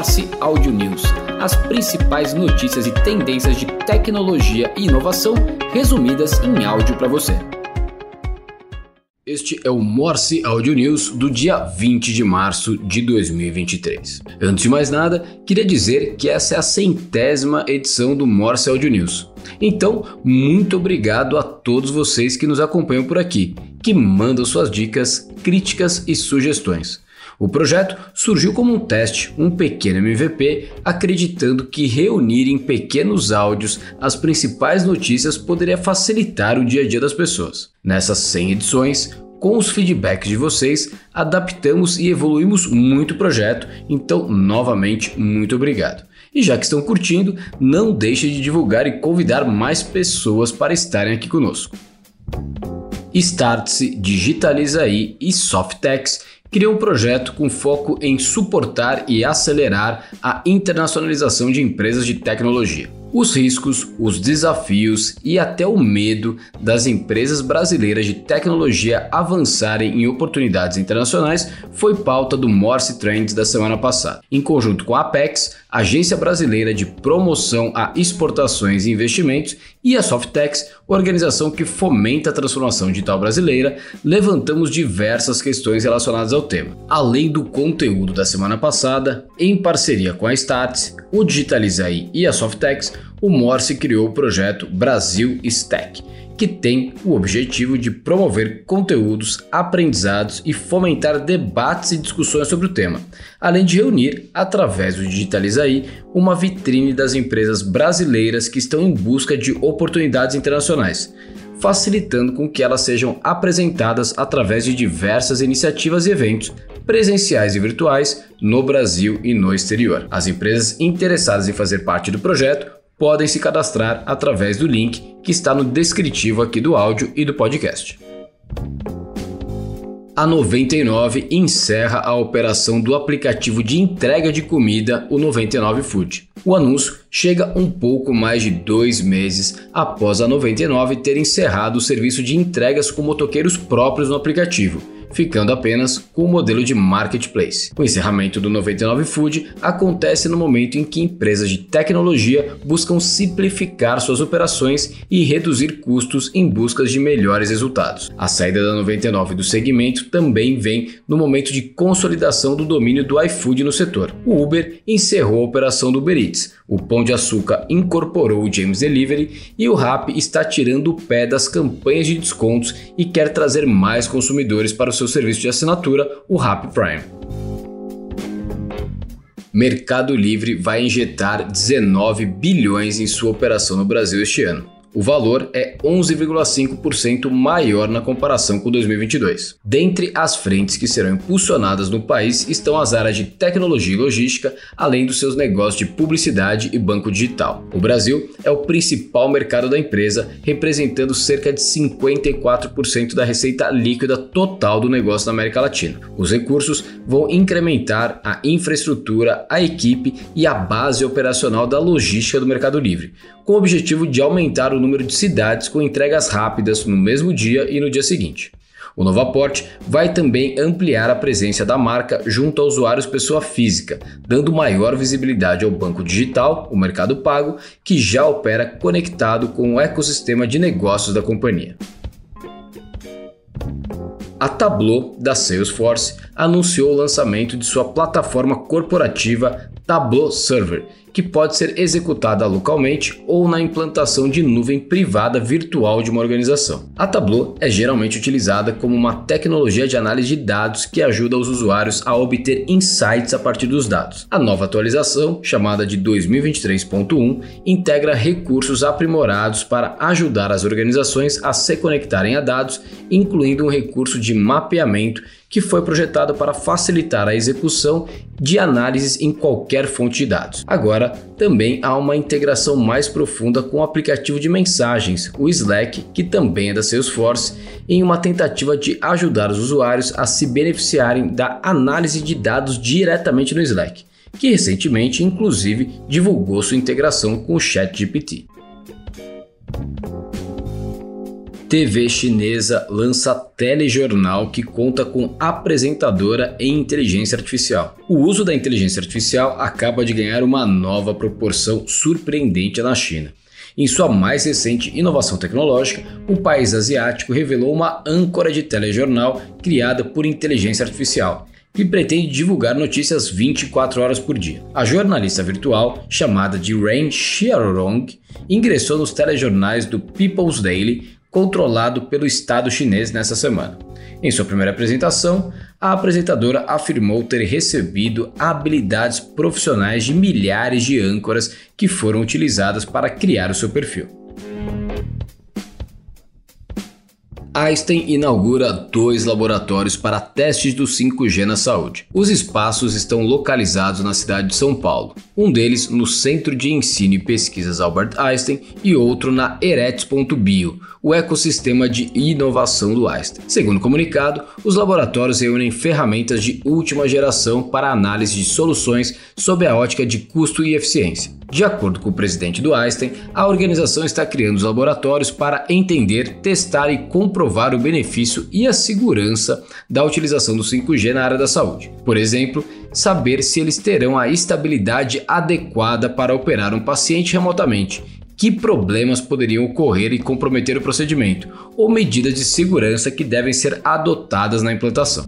Morse Audio News, as principais notícias e tendências de tecnologia e inovação resumidas em áudio para você. Este é o Morse Audio News do dia 20 de março de 2023. Antes de mais nada, queria dizer que essa é a centésima edição do Morse Audio News. Então, muito obrigado a todos vocês que nos acompanham por aqui, que mandam suas dicas, críticas e sugestões. O projeto surgiu como um teste, um pequeno MVP, acreditando que reunir em pequenos áudios as principais notícias poderia facilitar o dia a dia das pessoas. Nessas 100 edições, com os feedbacks de vocês, adaptamos e evoluímos muito o projeto, então, novamente, muito obrigado. E já que estão curtindo, não deixe de divulgar e convidar mais pessoas para estarem aqui conosco. Startse, Digitaliza aí e Softex criou um projeto com foco em suportar e acelerar a internacionalização de empresas de tecnologia os riscos, os desafios e até o medo das empresas brasileiras de tecnologia avançarem em oportunidades internacionais foi pauta do Morse Trends da semana passada. Em conjunto com a Apex, Agência Brasileira de Promoção a Exportações e Investimentos, e a Softex, organização que fomenta a transformação digital brasileira, levantamos diversas questões relacionadas ao tema. Além do conteúdo da semana passada, em parceria com a Stats, o Digitalizai e a Softex, o Morse criou o projeto Brasil Stack, que tem o objetivo de promover conteúdos, aprendizados e fomentar debates e discussões sobre o tema, além de reunir, através do Digitalizai, uma vitrine das empresas brasileiras que estão em busca de oportunidades internacionais, facilitando com que elas sejam apresentadas através de diversas iniciativas e eventos presenciais e virtuais no Brasil e no exterior. As empresas interessadas em fazer parte do projeto podem se cadastrar através do link que está no descritivo aqui do áudio e do podcast. A 99 encerra a operação do aplicativo de entrega de comida, o 99 Food. O anúncio chega um pouco mais de dois meses após a 99 ter encerrado o serviço de entregas com motoqueiros próprios no aplicativo ficando apenas com o modelo de marketplace. O encerramento do 99 Food acontece no momento em que empresas de tecnologia buscam simplificar suas operações e reduzir custos em busca de melhores resultados. A saída da 99 do segmento também vem no momento de consolidação do domínio do iFood no setor. O Uber encerrou a operação do Uber Eats, o Pão de Açúcar incorporou o James Delivery e o Rap está tirando o pé das campanhas de descontos e quer trazer mais consumidores para o seu serviço de assinatura, o Rap Prime. Mercado Livre vai injetar 19 bilhões em sua operação no Brasil este ano. O valor é 11,5% maior na comparação com 2022. Dentre as frentes que serão impulsionadas no país estão as áreas de tecnologia e logística, além dos seus negócios de publicidade e banco digital. O Brasil é o principal mercado da empresa, representando cerca de 54% da receita líquida total do negócio na América Latina. Os recursos vão incrementar a infraestrutura, a equipe e a base operacional da logística do Mercado Livre, com o objetivo de aumentar o número de cidades com entregas rápidas no mesmo dia e no dia seguinte. O novo aporte vai também ampliar a presença da marca junto a usuários pessoa física, dando maior visibilidade ao banco digital, o Mercado Pago, que já opera conectado com o ecossistema de negócios da companhia. A Tableau da Salesforce anunciou o lançamento de sua plataforma corporativa Tableau Server, que pode ser executada localmente ou na implantação de nuvem privada virtual de uma organização. A Tableau é geralmente utilizada como uma tecnologia de análise de dados que ajuda os usuários a obter insights a partir dos dados. A nova atualização, chamada de 2023.1, integra recursos aprimorados para ajudar as organizações a se conectarem a dados, incluindo um recurso de mapeamento que foi projetado para facilitar a execução de análises em qualquer fonte de dados. Agora, também há uma integração mais profunda com o aplicativo de mensagens, o Slack, que também é da Salesforce, em uma tentativa de ajudar os usuários a se beneficiarem da análise de dados diretamente no Slack, que recentemente, inclusive, divulgou sua integração com o ChatGPT. TV chinesa lança telejornal que conta com apresentadora em inteligência artificial. O uso da inteligência artificial acaba de ganhar uma nova proporção surpreendente na China. Em sua mais recente inovação tecnológica, o país asiático revelou uma âncora de telejornal criada por inteligência artificial, que pretende divulgar notícias 24 horas por dia. A jornalista virtual, chamada de Ren Xiaorong, ingressou nos telejornais do People's Daily, controlado pelo Estado chinês nessa semana. Em sua primeira apresentação, a apresentadora afirmou ter recebido habilidades profissionais de milhares de âncoras que foram utilizadas para criar o seu perfil. Einstein inaugura dois laboratórios para testes do 5G na saúde. Os espaços estão localizados na cidade de São Paulo, um deles no Centro de Ensino e Pesquisas Albert Einstein e outro na Eretz.bio, o ecossistema de inovação do Einstein. Segundo o comunicado, os laboratórios reúnem ferramentas de última geração para análise de soluções sob a ótica de custo e eficiência. De acordo com o presidente do Einstein, a organização está criando os laboratórios para entender, testar e comprovar o benefício e a segurança da utilização do 5G na área da saúde. Por exemplo, saber se eles terão a estabilidade adequada para operar um paciente remotamente que problemas poderiam ocorrer e comprometer o procedimento, ou medidas de segurança que devem ser adotadas na implantação.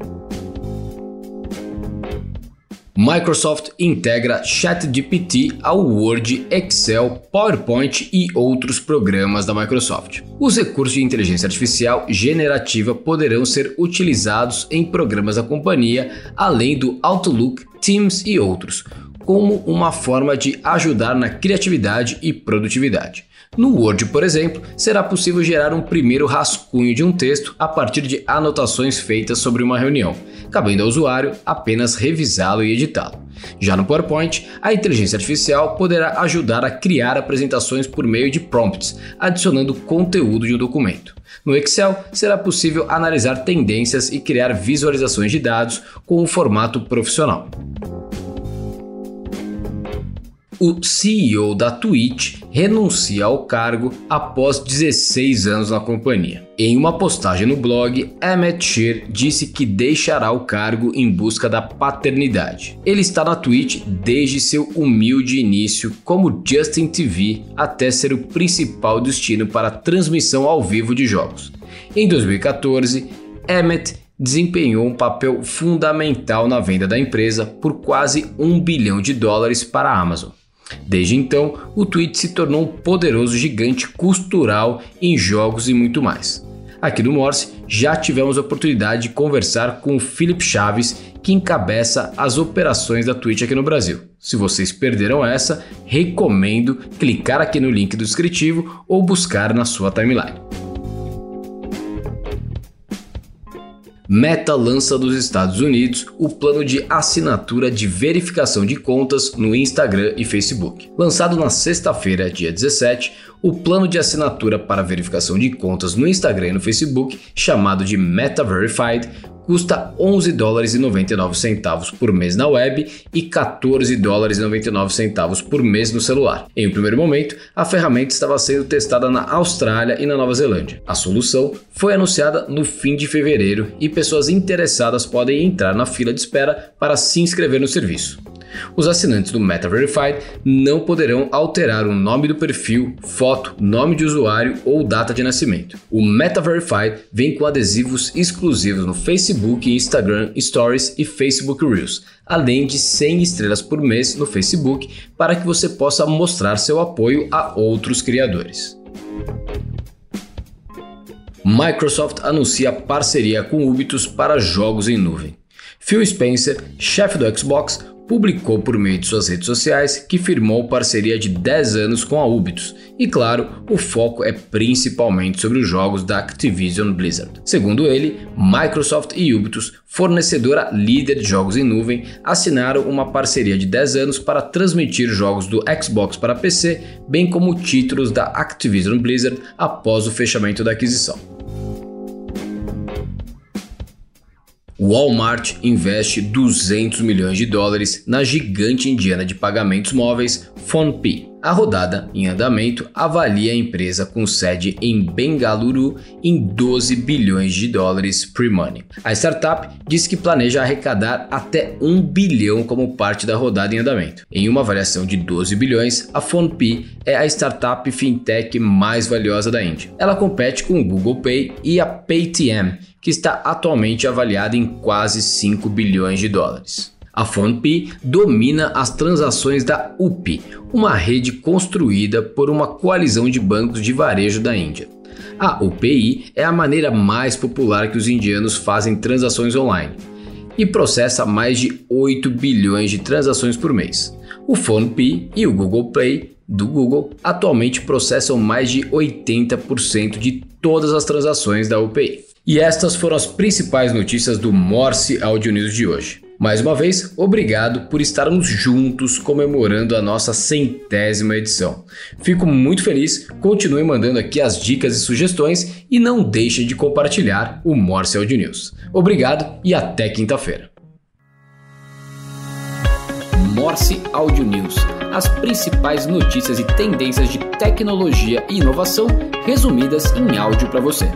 Microsoft integra ChatGPT ao Word, Excel, PowerPoint e outros programas da Microsoft. Os recursos de inteligência artificial generativa poderão ser utilizados em programas da companhia, além do Outlook, Teams e outros, como uma forma de ajudar na criatividade e produtividade. No Word, por exemplo, será possível gerar um primeiro rascunho de um texto a partir de anotações feitas sobre uma reunião, cabendo ao usuário apenas revisá-lo e editá-lo. Já no PowerPoint, a inteligência artificial poderá ajudar a criar apresentações por meio de prompts, adicionando conteúdo de um documento. No Excel, será possível analisar tendências e criar visualizações de dados com um formato profissional o CEO da Twitch renuncia ao cargo após 16 anos na companhia. Em uma postagem no blog, Emmett Shear disse que deixará o cargo em busca da paternidade. Ele está na Twitch desde seu humilde início como Justin TV até ser o principal destino para transmissão ao vivo de jogos. Em 2014, Emmett desempenhou um papel fundamental na venda da empresa por quase um bilhão de dólares para a Amazon. Desde então, o Twitch se tornou um poderoso gigante cultural em jogos e muito mais. Aqui no Morse já tivemos a oportunidade de conversar com o Felipe Chaves, que encabeça as operações da Twitch aqui no Brasil. Se vocês perderam essa, recomendo clicar aqui no link do descritivo ou buscar na sua timeline. Meta lança dos Estados Unidos o plano de assinatura de verificação de contas no Instagram e Facebook. Lançado na sexta-feira, dia 17, o plano de assinatura para verificação de contas no Instagram e no Facebook, chamado de Meta Verified, custa 11 dólares e 99 centavos por mês na web e 14 dólares e 99 centavos por mês no celular. Em um primeiro momento, a ferramenta estava sendo testada na Austrália e na Nova Zelândia. A solução foi anunciada no fim de fevereiro e pessoas interessadas podem entrar na fila de espera para se inscrever no serviço. Os assinantes do Meta Verified não poderão alterar o nome do perfil, foto, nome de usuário ou data de nascimento. O Meta Verified vem com adesivos exclusivos no Facebook, Instagram Stories e Facebook Reels, além de 100 estrelas por mês no Facebook para que você possa mostrar seu apoio a outros criadores. Microsoft anuncia parceria com Ubitus para jogos em nuvem. Phil Spencer, chefe do Xbox, publicou por meio de suas redes sociais que firmou parceria de 10 anos com a Ubisoft. E claro, o foco é principalmente sobre os jogos da Activision Blizzard. Segundo ele, Microsoft e Ubisoft, fornecedora líder de jogos em nuvem, assinaram uma parceria de 10 anos para transmitir jogos do Xbox para PC, bem como títulos da Activision Blizzard após o fechamento da aquisição. Walmart investe 200 milhões de dólares na gigante indiana de pagamentos móveis PhonePe. A rodada em andamento avalia a empresa com sede em Bengaluru em 12 bilhões de dólares pre-money. A startup diz que planeja arrecadar até 1 bilhão como parte da rodada em andamento. Em uma avaliação de 12 bilhões, a PhonePe é a startup fintech mais valiosa da Índia. Ela compete com o Google Pay e a Paytm, que está atualmente avaliada em quase 5 bilhões de dólares. A PhonePe domina as transações da UPI, uma rede construída por uma coalizão de bancos de varejo da Índia. A UPI é a maneira mais popular que os indianos fazem transações online e processa mais de 8 bilhões de transações por mês. O PhonePe e o Google Pay do Google atualmente processam mais de 80% de todas as transações da UPI. E estas foram as principais notícias do Morse Audio News de hoje. Mais uma vez, obrigado por estarmos juntos comemorando a nossa centésima edição. Fico muito feliz, continue mandando aqui as dicas e sugestões e não deixe de compartilhar o Morse Audio News. Obrigado e até quinta-feira. Morse Audio News, as principais notícias e tendências de tecnologia e inovação resumidas em áudio para você.